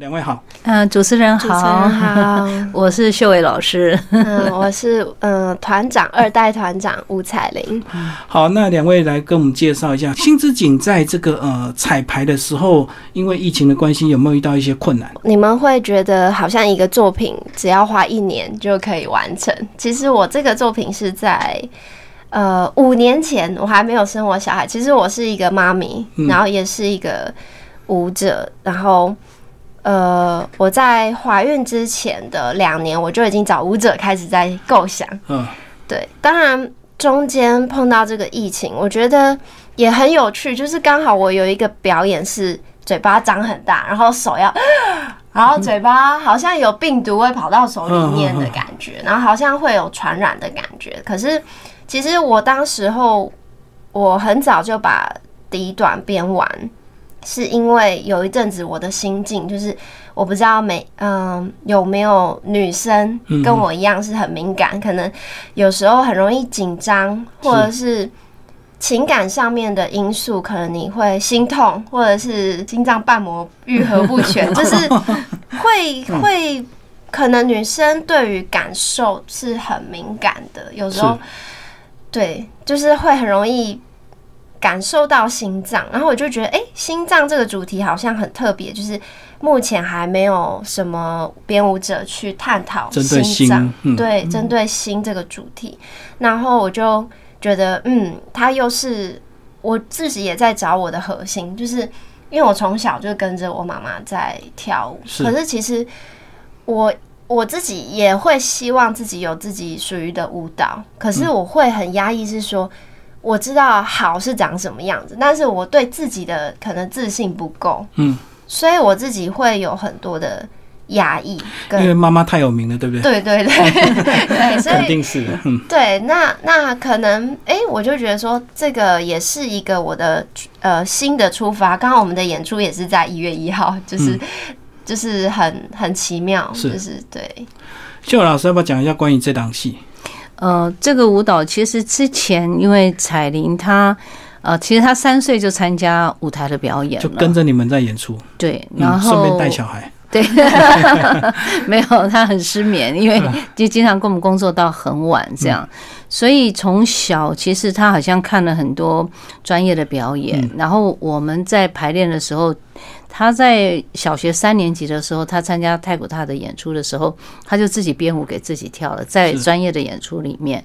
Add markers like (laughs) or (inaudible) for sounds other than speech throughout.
两位好，嗯，主持人好，好，(laughs) 我是秀伟老师。嗯，我是嗯团长二代团长吴彩玲。好，那两位来跟我们介绍一下新之景在这个呃彩排的时候，因为疫情的关系，有没有遇到一些困难？你们会觉得好像一个作品只要花一年就可以完成？其实我这个作品是在呃五年前，我还没有生我小孩。其实我是一个妈咪，然后也是一个舞者，然后。呃，我在怀孕之前的两年，我就已经找舞者开始在构想。嗯，对，当然中间碰到这个疫情，我觉得也很有趣，就是刚好我有一个表演是嘴巴张很大，然后手要，(gasps) 然后嘴巴好像有病毒会跑到手里面的感觉，然后好像会有传染的感觉。可是其实我当时候我很早就把第一段编完。是因为有一阵子我的心境就是，我不知道每嗯有没有女生跟我一样是很敏感，可能有时候很容易紧张，或者是。情感上面的因素，可能你会心痛，或者是心脏瓣膜愈合不全，(laughs) 就是会会可能女生对于感受是很敏感的，有时候对，就是会很容易。感受到心脏，然后我就觉得，哎，心脏这个主题好像很特别，就是目前还没有什么编舞者去探讨心脏，对，针对心这个主题。然后我就觉得，嗯，他又是我自己也在找我的核心，就是因为我从小就跟着我妈妈在跳舞，可是其实我我自己也会希望自己有自己属于的舞蹈，可是我会很压抑，是说。我知道好是长什么样子，但是我对自己的可能自信不够，嗯，所以我自己会有很多的压抑。因为妈妈太有名了，对不对？对对对 (laughs) 对，所以肯定是嗯。对，那那可能哎，我就觉得说这个也是一个我的呃新的出发。刚好我们的演出也是在一月一号，就是就是很很奇妙，是就是对。秀老师要不要讲一下关于这档戏？呃，这个舞蹈其实之前因为彩玲她，呃，其实她三岁就参加舞台的表演，就跟着你们在演出。对，然后顺便带小孩。对，(laughs) 没有，她很失眠，因为就经常跟我们工作到很晚这样，所以从小其实他好像看了很多专业的表演，然后我们在排练的时候。他在小学三年级的时候，他参加太古塔的演出的时候，他就自己编舞给自己跳了，在专业的演出里面。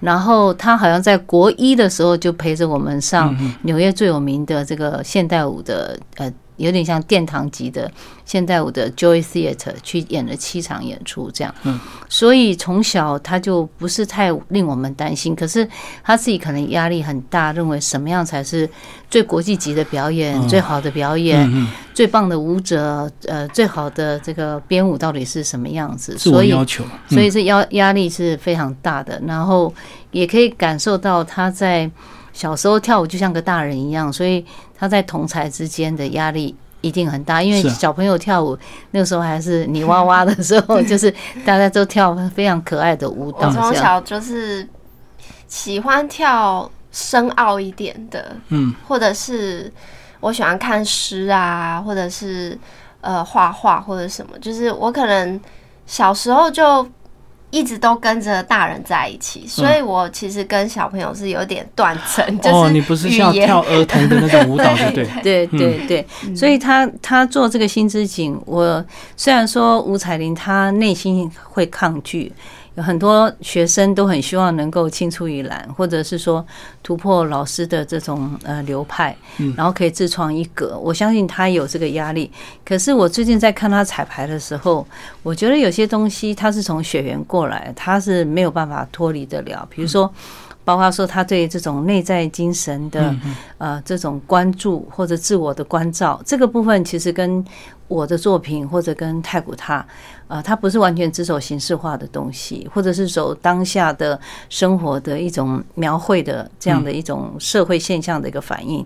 然后他好像在国一的时候就陪着我们上纽约最有名的这个现代舞的呃。有点像殿堂级的现代舞的 Joy Theatre 去演了七场演出，这样，嗯，所以从小他就不是太令我们担心，可是他自己可能压力很大，认为什么样才是最国际级的表演、最好的表演、最棒的舞者，呃，最好的这个编舞到底是什么样子？所以要求，所以这压压力是非常大的，然后也可以感受到他在。小时候跳舞就像个大人一样，所以他在同才之间的压力一定很大。因为小朋友跳舞那个时候还是泥娃娃的时候，(laughs) 就是大家都跳非常可爱的舞蹈。我从小就是喜欢跳深奥一点的，嗯，或者是我喜欢看诗啊，或者是呃画画或者什么，就是我可能小时候就。一直都跟着大人在一起，所以我其实跟小朋友是有点断层。哦，你不是像跳儿童的那种舞蹈，(laughs) 对对对对。所以他他做这个新之景，我虽然说吴彩玲她内心会抗拒。有很多学生都很希望能够青出于蓝，或者是说突破老师的这种呃流派，然后可以自创一格。我相信他有这个压力。可是我最近在看他彩排的时候，我觉得有些东西他是从血缘过来，他是没有办法脱离得了。比如说。包括说他对这种内在精神的呃这种关注或者自我的关照，这个部分其实跟我的作品或者跟太古他，呃，他不是完全只走形式化的东西，或者是走当下的生活的一种描绘的这样的一种社会现象的一个反应。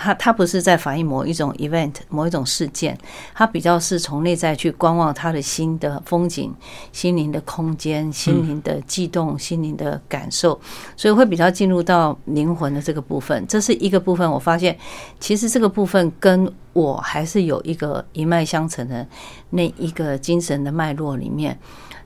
它它不是在反映某一种 event、某一种事件，它比较是从内在去观望他的心的风景、心灵的空间、心灵的悸动、心灵的感受，所以会比较进入到灵魂的这个部分。这是一个部分，我发现其实这个部分跟我还是有一个一脉相承的那一个精神的脉络里面。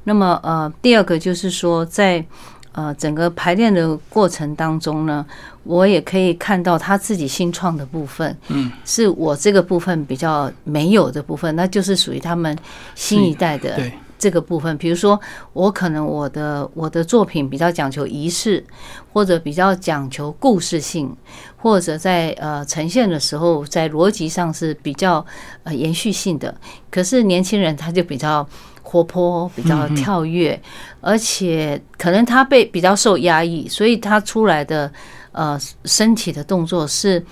那么呃，第二个就是说在。呃，整个排练的过程当中呢，我也可以看到他自己新创的部分，嗯，是我这个部分比较没有的部分，那就是属于他们新一代的这个部分。比如说，我可能我的我的作品比较讲求仪式，或者比较讲求故事性，或者在呃呈现的时候，在逻辑上是比较呃延续性的。可是年轻人他就比较。活泼，比较跳跃，而且可能他被比较受压抑，所以他出来的呃身体的动作是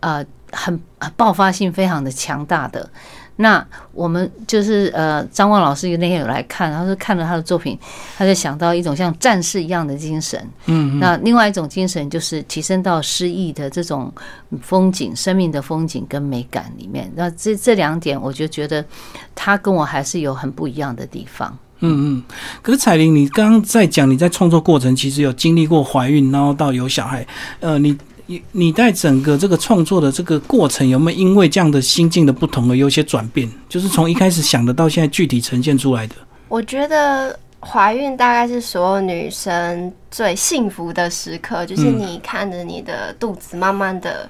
呃很爆发性非常的强大的。那我们就是呃，张望老师那天有来看，他说看了他的作品，他就想到一种像战士一样的精神。嗯，那另外一种精神就是提升到诗意的这种风景、生命的风景跟美感里面。那这这两点，我就觉得他跟我还是有很不一样的地方。嗯嗯，可是彩玲，你刚刚在讲你在创作过程，其实有经历过怀孕，然后到有小孩，呃，你。你你在整个这个创作的这个过程，有没有因为这样的心境的不同而有些转变？就是从一开始想的到现在具体呈现出来的。我觉得怀孕大概是所有女生最幸福的时刻，就是你看着你的肚子慢慢的，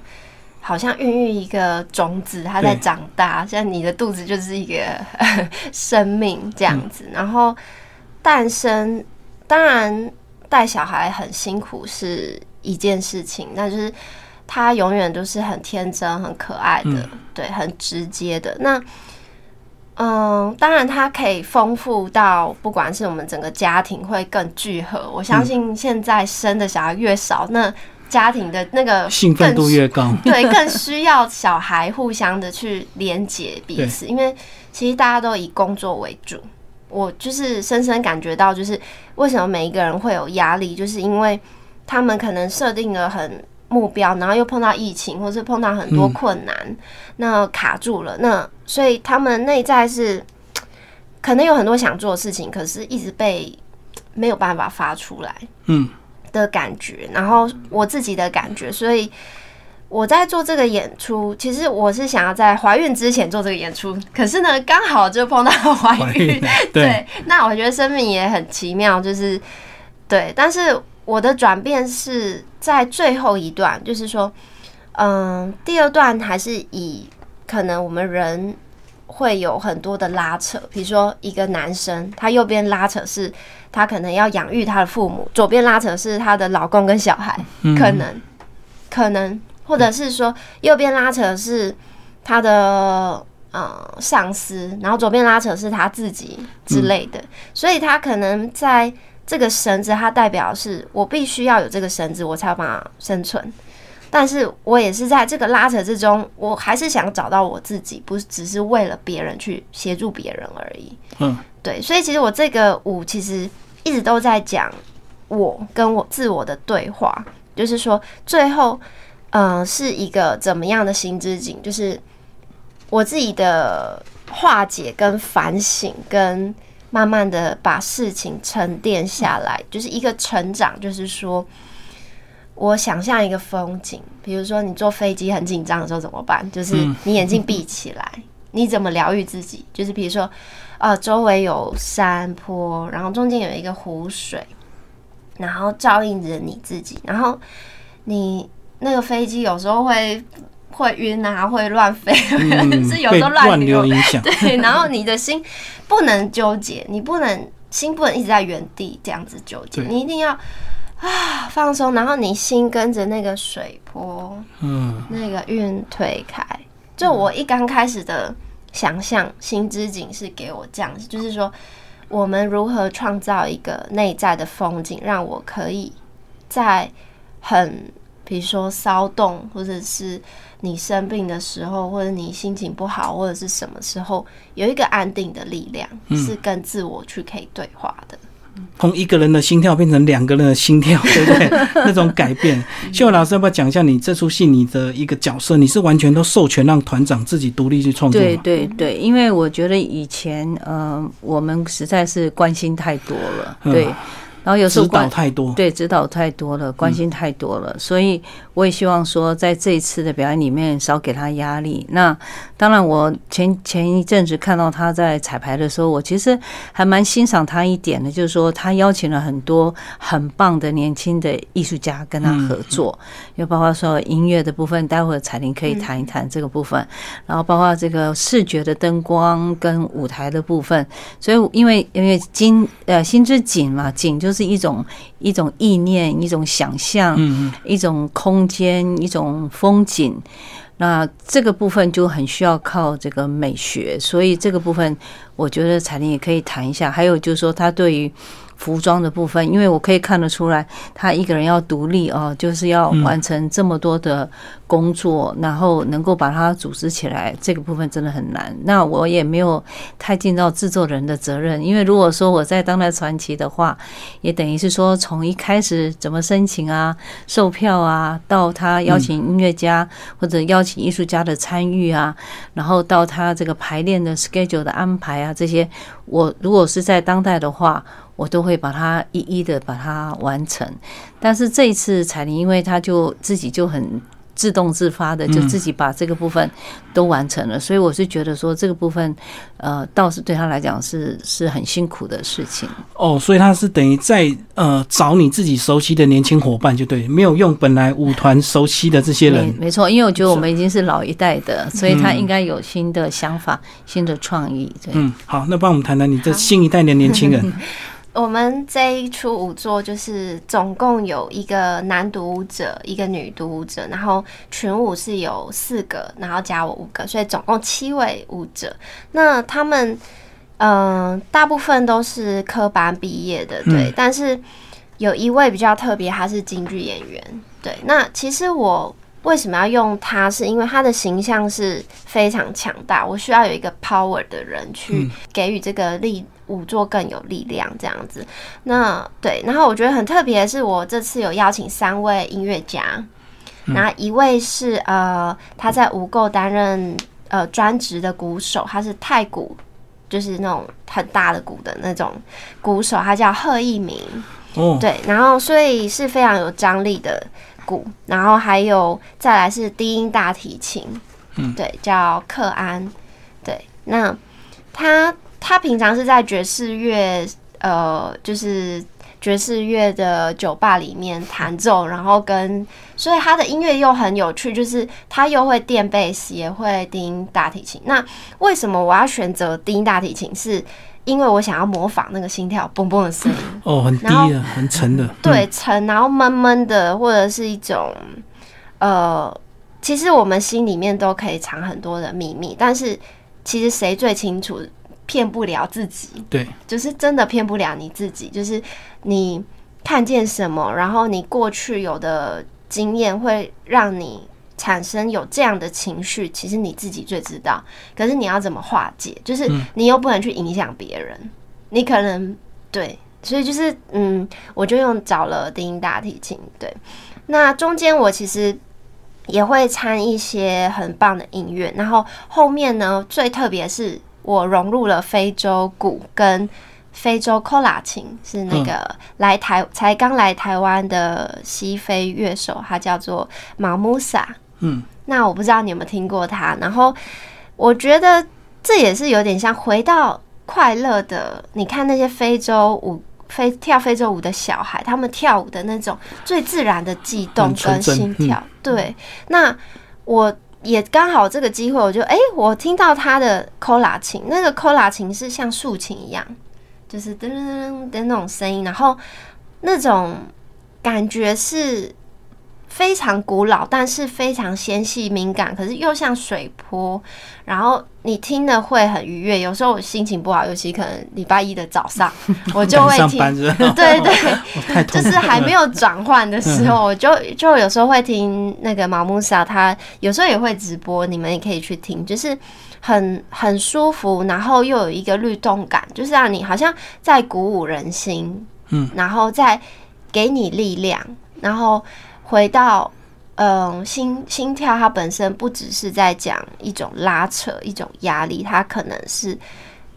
好像孕育一个种子，它在长大，像你的肚子就是一个 (laughs) 生命这样子。然后诞生，当然带小孩很辛苦是。一件事情，那就是他永远都是很天真、很可爱的，对，很直接的。那，嗯，当然，它可以丰富到，不管是我们整个家庭会更聚合。我相信现在生的小孩越少，那家庭的那个兴奋度越高，对，更需要小孩互相的去连接彼此。因为其实大家都以工作为主，我就是深深感觉到，就是为什么每一个人会有压力，就是因为。他们可能设定了很目标，然后又碰到疫情，或是碰到很多困难，那卡住了。那所以他们内在是 (tsk) 可能有很多想做的事情，可是一直被没有办法发出来，嗯的感觉。然后我自己的感觉，所以我在做这个演出，其实我是想要在怀孕之前做这个演出，可是呢，刚好就碰到怀孕。(laughs) 对，那我觉得生命也很奇妙，就是对，但是。我的转变是在最后一段，就是说，嗯，第二段还是以可能我们人会有很多的拉扯，比如说一个男生，他右边拉扯是他可能要养育他的父母，左边拉扯是他的老公跟小孩，可能，可能，或者是说右边拉扯是他的呃上司，然后左边拉扯是他自己之类的，所以他可能在。这个绳子，它代表是我必须要有这个绳子，我才有办法生存。但是我也是在这个拉扯之中，我还是想找到我自己，不只是为了别人去协助别人而已。嗯，对。所以其实我这个舞其实一直都在讲我跟我自我的对话，就是说最后，嗯，是一个怎么样的心之景，就是我自己的化解跟反省跟。慢慢的把事情沉淀下来，就是一个成长。就是说，我想象一个风景，比如说你坐飞机很紧张的时候怎么办？就是你眼睛闭起来，你怎么疗愈自己？就是比如说，呃，周围有山坡，然后中间有一个湖水，然后照应着你自己。然后你那个飞机有时候会。会晕啊，会乱飞，(laughs) 是有时候乱流影响。(laughs) 对，然后你的心不能纠结，你不能心不能一直在原地这样子纠结，你一定要啊放松，然后你心跟着那个水波，嗯，那个运推开。就我一刚开始的想象，心之景是给我这样子，就是说我们如何创造一个内在的风景，让我可以在很比如说骚动或者是。你生病的时候，或者你心情不好，或者是什么时候，有一个安定的力量，是跟自我去可以对话的。从一个人的心跳变成两个人的心跳，对不对？(laughs) 那种改变。秀老师要不要讲一下你这出戏你的一个角色？你是完全都授权让团长自己独立去创作？对对对，因为我觉得以前呃，我们实在是关心太多了，对，然后有时候指导太多，对指导太多了，关心太多了，所以我也希望说，在这一次的表演里面少给他压力。那当然，我前前一阵子看到他在彩排的时候，我其实还蛮欣赏他一点的，就是说他邀请了很多很棒的年轻的艺术家跟他合作，又包括说音乐的部分，待会儿彩玲可以谈一谈这个部分，然后包括这个视觉的灯光跟舞台的部分。所以因为因为金呃心之景嘛，景就是一种一种意念，一种想象，一种空间，一种风景。那这个部分就很需要靠这个美学，所以这个部分我觉得彩玲也可以谈一下。还有就是说，他对于服装的部分，因为我可以看得出来，他一个人要独立哦，就是要完成这么多的工作，然后能够把它组织起来，这个部分真的很难。那我也没有太尽到制作人的责任，因为如果说我在当代传奇的话，也等于是说从一开始怎么申请啊、售票啊，到他邀请音乐家或者邀请艺术家的参与啊，然后到他这个排练的 schedule 的安排啊，这些我如果是在当代的话。我都会把它一一的把它完成，但是这一次彩玲，因为她就自己就很自动自发的，就自己把这个部分都完成了，所以我是觉得说这个部分，呃，倒是对他来讲是是很辛苦的事情。哦，所以他是等于在呃找你自己熟悉的年轻伙伴，就对，没有用本来舞团熟悉的这些人。没错，因为我觉得我们已经是老一代的，所以他应该有新的想法、新的创意。对，嗯，好，那帮我们谈谈你这新一代的年轻人。(laughs) 我们这一出舞作就是总共有一个男独舞者，一个女独舞者，然后群舞是有四个，然后加我五个，所以总共七位舞者。那他们，嗯、大部分都是科班毕业的，对，嗯但是有一位比较特别，他是京剧演员，对。那其实我为什么要用他？是因为他的形象是非常强大，我需要有一个 power 的人去给予这个力舞作更有力量，这样子。那对，然后我觉得很特别的是，我这次有邀请三位音乐家，然后一位是呃他在无垢担任呃专职的鼓手，他是太鼓。就是那种很大的鼓的那种鼓手，他叫贺一鸣，哦，对，然后所以是非常有张力的鼓，然后还有再来是低音大提琴，嗯。对，叫克安，对，那他他平常是在爵士乐，呃，就是爵士乐的酒吧里面弹奏，然后跟所以他的音乐又很有趣，就是他又会垫贝斯，也会低音大提琴。那为什么我要选择低音大提琴？是因为我想要模仿那个心跳嘣嘣的声音。哦，很低的，很沉的。对，沉，然后闷闷的，或者是一种呃，其实我们心里面都可以藏很多的秘密，但是其实谁最清楚，骗不了自己，对，就是真的骗不了你自己，就是你看见什么，然后你过去有的经验会让你。产生有这样的情绪，其实你自己最知道。可是你要怎么化解？就是你又不能去影响别人，你可能对，所以就是嗯，我就用找了低音大提琴。对，那中间我其实也会掺一些很棒的音乐，然后后面呢，最特别是我融入了非洲鼓跟非洲 l a 琴，是那个来台才刚来台湾的西非乐手，他叫做马穆萨。嗯，那我不知道你有没有听过他，然后我觉得这也是有点像回到快乐的，你看那些非洲舞。非跳非洲舞的小孩，他们跳舞的那种最自然的悸动跟心跳，对。那我也刚好这个机会，我就哎、我听到他的 c o l a 琴，那个 c o l a 琴是像竖琴一样，就是噔噔噔的那种声音，然后那种感觉是非常古老，但是非常纤细敏感，可是又像水波，然后你听的会很愉悦。有时候我心情不好，尤其可能礼拜一的早上，(laughs) 我就会听上班，(laughs) (laughs) 对对。就是还没有转换的时候，我就就有时候会听那个毛木萨，他有时候也会直播，你们也可以去听。就是很很舒服，然后又有一个律动感，就是让你好像在鼓舞人心，嗯，然后再给你力量，然后回到嗯心心跳，它本身不只是在讲一种拉扯、一种压力，它可能是。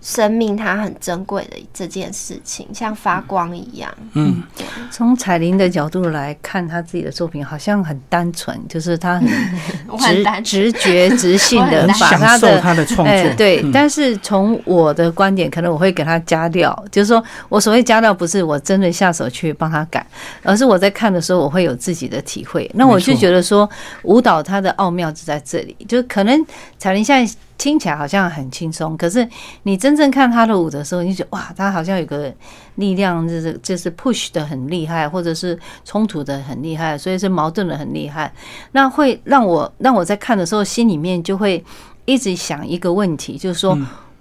生命它很珍贵的这件事情，像发光一样。嗯，从彩玲的角度来看，她自己的作品好像很单纯，就是她 (laughs) 很直直觉、直性 (laughs) 的把她的她的创作。对，但是从我的观点，可能我会给她加料，就是说我所谓加料，不是我真的下手去帮她改，而是我在看的时候，我会有自己的体会。那我就觉得说，舞蹈它的奥妙就在这里，就可能彩玲现在。听起来好像很轻松，可是你真正看他的舞的时候，你觉得哇，他好像有个力量，就是就是 push 的很厉害，或者是冲突的很厉害，所以是矛盾的很厉害。那会让我让我在看的时候，心里面就会一直想一个问题，就是说，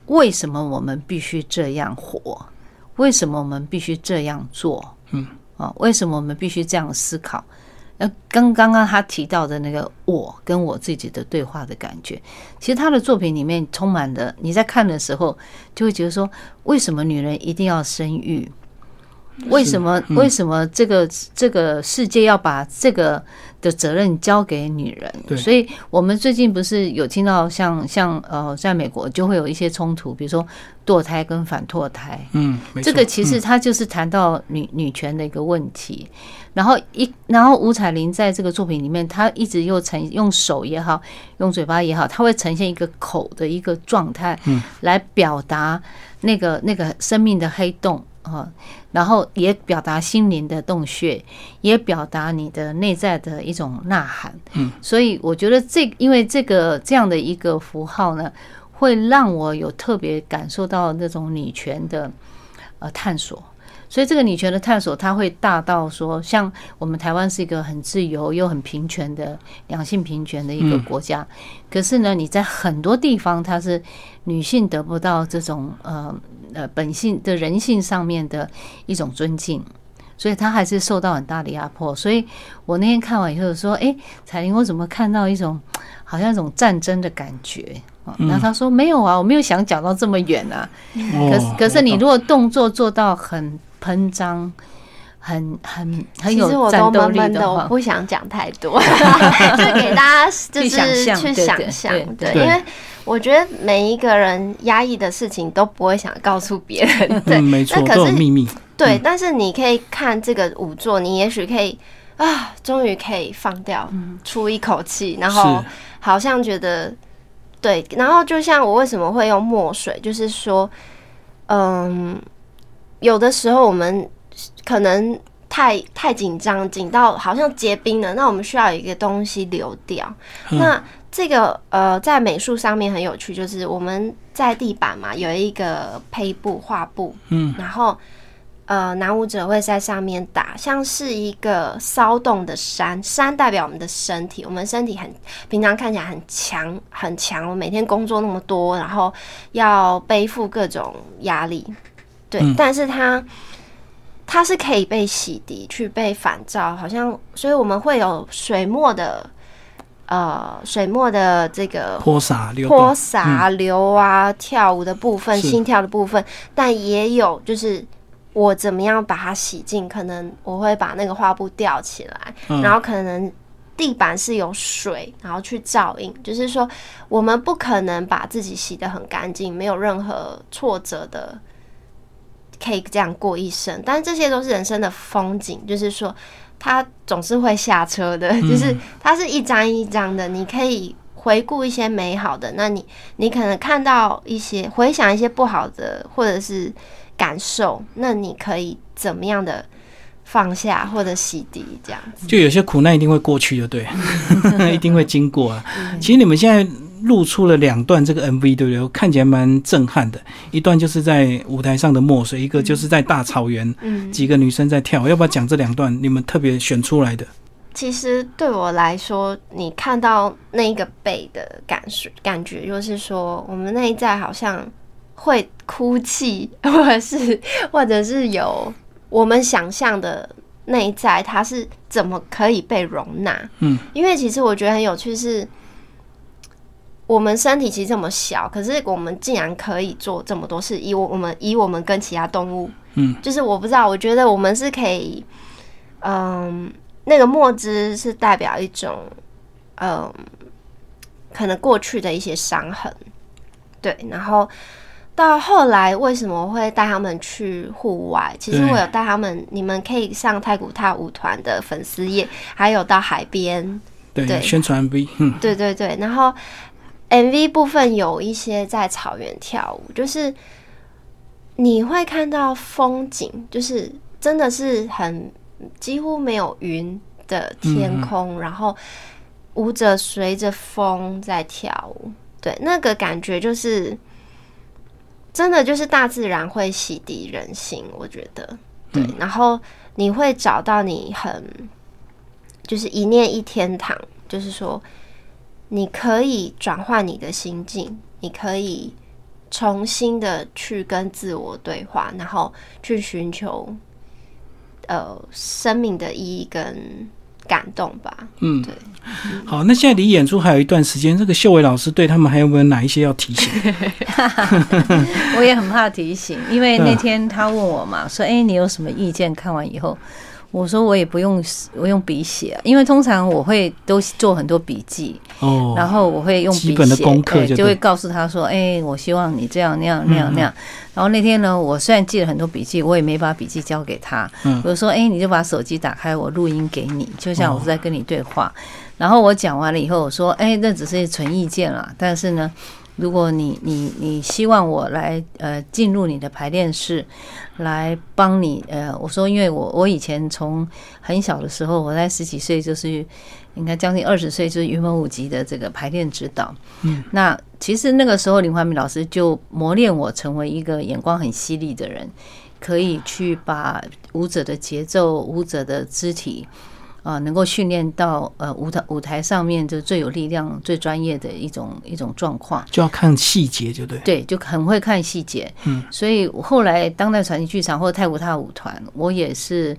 为什么我们必须这样活？为什么我们必须这样做？嗯，啊，为什么我们必须这样思考？那刚刚刚他提到的那个我跟我自己的对话的感觉，其实他的作品里面充满了。你在看的时候，就会觉得说，为什么女人一定要生育？为什么？为什么这个这个世界要把这个的责任交给女人？所以我们最近不是有听到像像呃，在美国就会有一些冲突，比如说堕胎跟反堕胎。嗯，这个其实它就是谈到女女权的一个问题。然后一，然后吴彩玲在这个作品里面，她一直又呈用手也好，用嘴巴也好，她会呈现一个口的一个状态，嗯，来表达那个那个生命的黑洞啊，然后也表达心灵的洞穴，也表达你的内在的一种呐喊，嗯，所以我觉得这因为这个这样的一个符号呢，会让我有特别感受到那种女权的呃探索。所以这个女权的探索，它会大到说，像我们台湾是一个很自由又很平权的两性平权的一个国家，可是呢，你在很多地方，它是女性得不到这种呃呃本性的人性上面的一种尊敬，所以他还是受到很大的压迫。所以我那天看完以后说，哎，彩玲，我怎么看到一种好像一种战争的感觉？然后他说没有啊，我没有想讲到这么远啊。可是可是你如果动作做到很。喷张，很很很有战斗力的我不想讲太多 (laughs) (laughs) 就给大家就是去想象，对，因为我觉得每一个人压抑的事情都不会想告诉别人，(laughs) 对，没错，都有秘密。对，但是你可以看这个舞作，你也许可以啊，终于可以放掉，出一口气，然后好像觉得对，然后就像我为什么会用墨水，就是说，嗯。有的时候我们可能太太紧张，紧到好像结冰了。那我们需要有一个东西流掉。那这个呃，在美术上面很有趣，就是我们在地板嘛有一个胚布画布，嗯，然后呃男舞者会在上面打，像是一个骚动的山，山代表我们的身体，我们身体很平常看起来很强很强，我每天工作那么多，然后要背负各种压力。对，但是它它是可以被洗涤、去被反照，好像，所以我们会有水墨的，呃，水墨的这个泼洒、泼洒流啊，跳舞的部分、心跳的部分，但也有就是我怎么样把它洗净，可能我会把那个画布吊起来，然后可能地板是有水，然后去照应，就是说我们不可能把自己洗得很干净，没有任何挫折的。可以这样过一生，但是这些都是人生的风景，就是说，它总是会下车的，就是它是一张一张的，你可以回顾一些美好的，那你你可能看到一些回想一些不好的或者是感受，那你可以怎么样的放下或者洗涤这样子？就有些苦难一定会过去就，对，(laughs) 一定会经过啊。其实你们现在。露出了两段这个 MV，对不对？看起来蛮震撼的。一段就是在舞台上的墨水，一个就是在大草原，嗯几个女生在跳。要不要讲这两段？你们特别选出来的？其实对我来说，你看到那个背的感受，感觉就是说，我们内在好像会哭泣，或者是，(laughs) 或者是有我们想象的内在，它是怎么可以被容纳？嗯，因为其实我觉得很有趣是。我们身体其实这么小，可是我们竟然可以做这么多事。以我我们以我们跟其他动物，嗯，就是我不知道，我觉得我们是可以，嗯，那个墨汁是代表一种，嗯，可能过去的一些伤痕，对。然后到后来为什么会带他们去户外？其实我有带他们，你们可以上太古踏舞团的粉丝页，还有到海边。对，对宣传 V，嗯，对对对，然后 MV 部分有一些在草原跳舞，就是你会看到风景，就是真的是很几乎没有云的天空，然后舞者随着风在跳舞，对，那个感觉就是真的就是大自然会洗涤人心，我觉得。对，然后你会找到你很就是一念一天堂，就是说。你可以转换你的心境，你可以重新的去跟自我对话，然后去寻求呃生命的意义跟感动吧。嗯，对。好，那现在离演出还有一段时间，这个秀伟老师对他们还有没有哪一些要提醒？(laughs) 我也很怕提醒，因为那天他问我嘛，说：“哎、你有什么意见？看完以后。”我说我也不用，我用笔写，因为通常我会都做很多笔记，哦，然后我会用笔的写功课就对哎就会告诉他说，哎，我希望你这样那样那样那样。然后那天呢，我虽然记了很多笔记，我也没把笔记交给他，嗯我说，哎，你就把手机打开，我录音给你，就像我是在跟你对话。然后我讲完了以后，我说，哎，那只是纯意见啦，但是呢。如果你你你希望我来呃进入你的排练室，来帮你呃，我说因为我我以前从很小的时候，我在十几岁就是应该将近二十岁就是云门舞集的这个排练指导，嗯，那其实那个时候林怀民老师就磨练我成为一个眼光很犀利的人，可以去把舞者的节奏、舞者的肢体。啊、能够训练到呃舞台舞台上面就最有力量、最专业的一种一种状况。就要看细节，就对。对，就很会看细节。嗯，所以后来当代传奇剧场或者太古踏舞团，我也是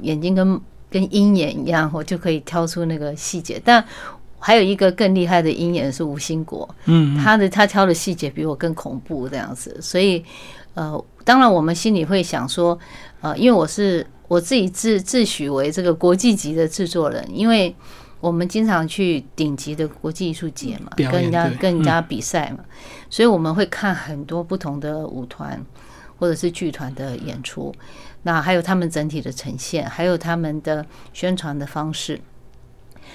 眼睛跟跟鹰眼一样，我就可以挑出那个细节。但还有一个更厉害的鹰眼是吴兴国，嗯，他的他挑的细节比我更恐怖这样子。所以呃，当然我们心里会想说，呃，因为我是我自己自自诩为这个国际级的制作人，因为我们经常去顶级的国际艺术节嘛，跟人家跟人家比赛嘛，所以我们会看很多不同的舞团或者是剧团的演出，那还有他们整体的呈现，还有他们的宣传的方式，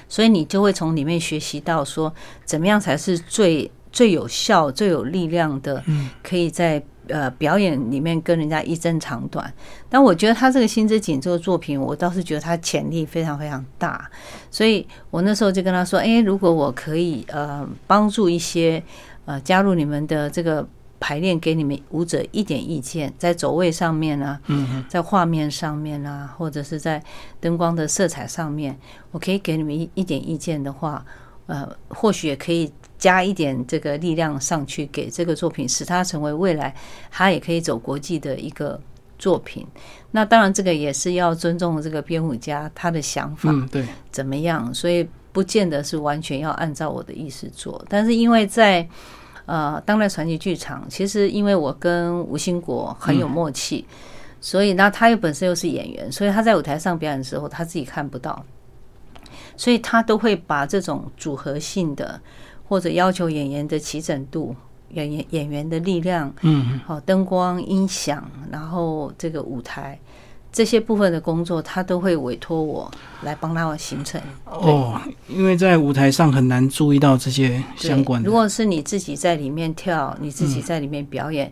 所以你就会从里面学习到说，怎么样才是最最有效、最有力量的，可以在呃表演里面跟人家一争长短。但我觉得他这个《心之景》这个作品，我倒是觉得他潜力非常非常大，所以我那时候就跟他说：“诶，如果我可以呃帮助一些呃加入你们的这个排练，给你们舞者一点意见，在走位上面啊，嗯在画面上面啊，或者是在灯光的色彩上面，我可以给你们一一点意见的话，呃，或许也可以加一点这个力量上去，给这个作品，使它成为未来它也可以走国际的一个作品。那当然，这个也是要尊重这个编舞家他的想法嗯，对，怎么样，所以不见得是完全要按照我的意思做。但是因为在呃当代传奇剧场，其实因为我跟吴兴国很有默契，所以那，他又本身又是演员，所以他在舞台上表演的时候，他自己看不到，所以他都会把这种组合性的或者要求演员的齐整度。演员演员的力量，嗯，好，灯光、音响，然后这个舞台这些部分的工作，他都会委托我来帮他形成。哦，因为在舞台上很难注意到这些相关的。如果是你自己在里面跳，你自己在里面表演，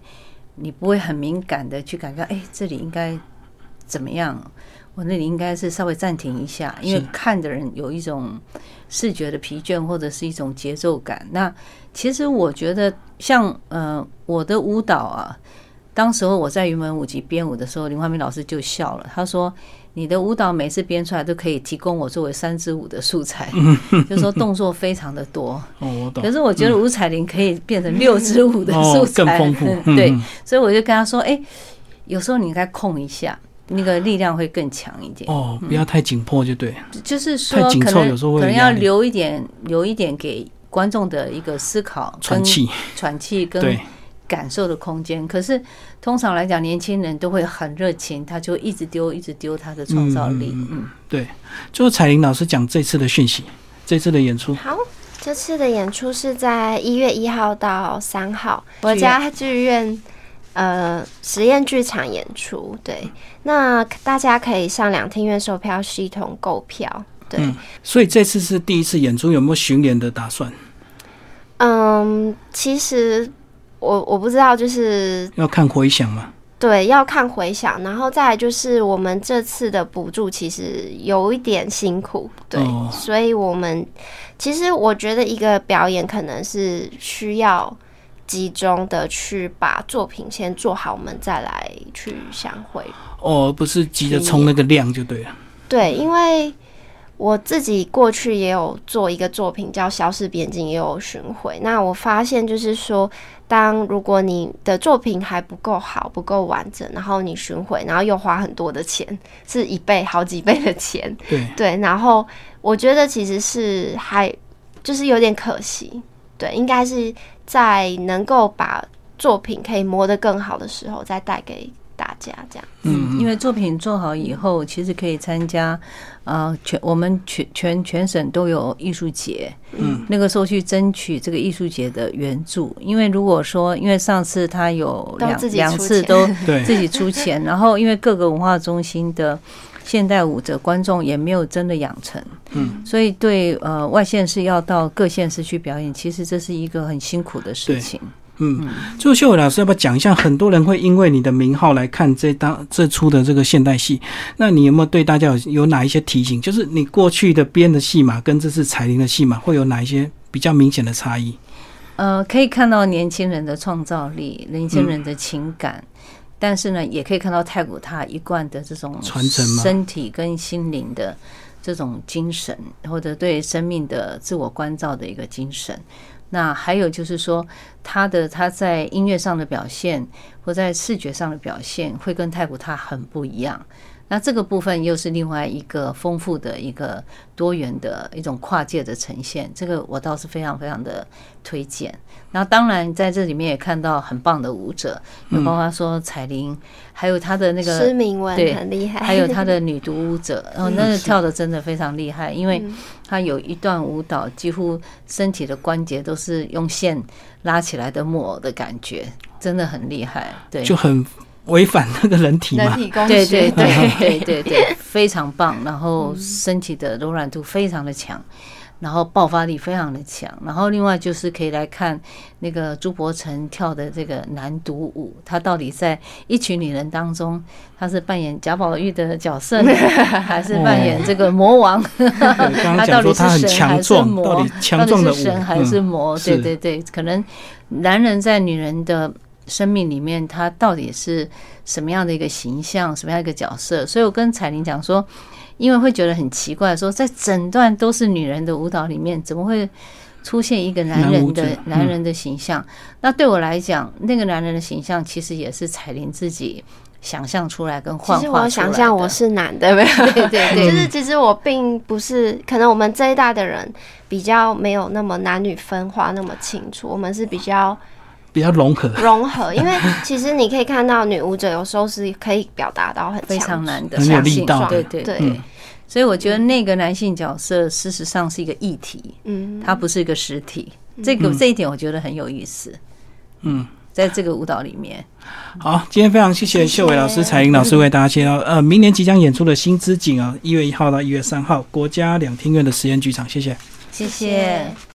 你不会很敏感的去感觉，哎，这里应该怎么样？我那里应该是稍微暂停一下，因为看的人有一种视觉的疲倦，或者是一种节奏感。那其实我觉得，像呃我的舞蹈啊，当时候我在云门舞集编舞的时候，林怀民老师就笑了，他说：“你的舞蹈每次编出来都可以提供我作为三支舞的素材，(laughs) 就说动作非常的多。”可。是我觉得五彩铃可以变成六支舞的素哦，材，更丰富。嗯 (laughs) 对嗯，所以我就跟他说：“哎、有时候你应该控一下，那个力量会更强一点。哦，不要太紧迫就对。就是说太紧可能凑有时候会可能要留一点，留一点给观众的一个思考、喘气、喘气跟感受的空间。可是通常来讲，年轻人都会很热情，他就一直丢、一直丢他的创造力。嗯，对。最后，彩玲老师讲这次的讯息，这次的演出。好，这次的演出是在一月一号到三号，国家剧院呃实验剧场演出。对，那大家可以上两厅院售票系统购票。对，嗯，所以这次是第一次演出，有没有巡演的打算？嗯，其实我我不知道，就是要看回响嘛。对，要看回响，然后再来就是我们这次的补助其实有一点辛苦，对，哦所以我们其实我觉得一个表演可能是需要集中的去把作品先做好，我们再来去相会。哦，不是急着冲那个量就对了。对，因为我自己过去也有做一个作品叫《消失边境》，也有巡回。那我发现就是说，当如果你的作品还不够好、不够完整，然后你巡回，然后又花很多的钱，是一倍、好几倍的钱，对，对。然后我觉得其实是还就是有点可惜，对，应该是在能够把作品可以磨得更好的时候，再带给大家这样。嗯，因为作品做好以后，其实可以参加，呃，全我们全全全省都有艺术节，嗯，那个时候去争取这个艺术节的援助。因为如果说，因为上次他有两两次都自己出钱，然后因为各个文化中心的现代舞者观众也没有真的养成，嗯，所以对呃外县市要到各县市去表演，其实这是一个很辛苦的事情。嗯，最后秀伟老师要不要讲一下？很多人会因为你的名号来看这当这出的这个现代戏，那你有没有对大家有有哪一些提醒？就是你过去的编的戏码跟这次彩铃的戏码会有哪一些比较明显的差异？呃，可以看到年轻人的创造力，年轻人的情感，但是呢，也可以看到太古塔一贯的这种传承吗身体跟心灵的这种精神，或者对生命的自我关照的一个精神。那还有就是说，他的他在音乐上的表现，或在视觉上的表现，会跟太古塔很不一样。那这个部分又是另外一个丰富的一个多元的一种跨界的呈现，这个我倒是非常非常的推荐。然后当然在这里面也看到很棒的舞者，有包括说彩玲，还有她的那个施明文对很厉害，还有她的 (laughs) 女独舞者，哦，那个跳的真的非常厉害，因为嗯她有一段舞蹈，几乎身体的关节都是用线拉起来的木偶的感觉，真的很厉害。对，就很违反那个人体嘛。人体工对学对对对对对，非常棒。然后身体的柔软度非常的强，然后爆发力非常的强。然后另外就是可以来看那个朱伯承跳的这个男独舞，他到底在一群女人当中，他是扮演贾宝玉的角色呢，(laughs) 还是扮演这个魔王？对刚刚他到底他很是神还是强壮，魔？到底强壮的神还是嗯魔？对对对，可能男人在女人的生命里面，他到底是什么样的一个形象，什么样一个角色？所以我跟彩玲讲说，因为会觉得很奇怪，说在整段都是女人的舞蹈里面，怎么会？出现一个男人的男嗯男人的形象，那对我来讲，那个男人的形象其实也是彩玲自己想象出来跟其实幻化出来的。我想象我是男的，没有，对对对，就是其实我并不是，可能我们这一代的人比较没有那么男女分化那么清楚，我们是比较比较融合，融合，因为 (laughs) 其实你可以看到女舞者有时候是可以表达到很非常强难的很有强力道对对对对。所以我觉得那个男性角色事实上是一个议题，嗯，它不是一个实体。这个这一点我觉得很有意思，嗯。在这个舞蹈里面，好，今天非常谢谢秀伟老师、彩玲老师为大家介绍，呃，明年即将演出的新之景啊，一月一号到一月三号，国家两厅院的实验剧场，谢谢。谢谢。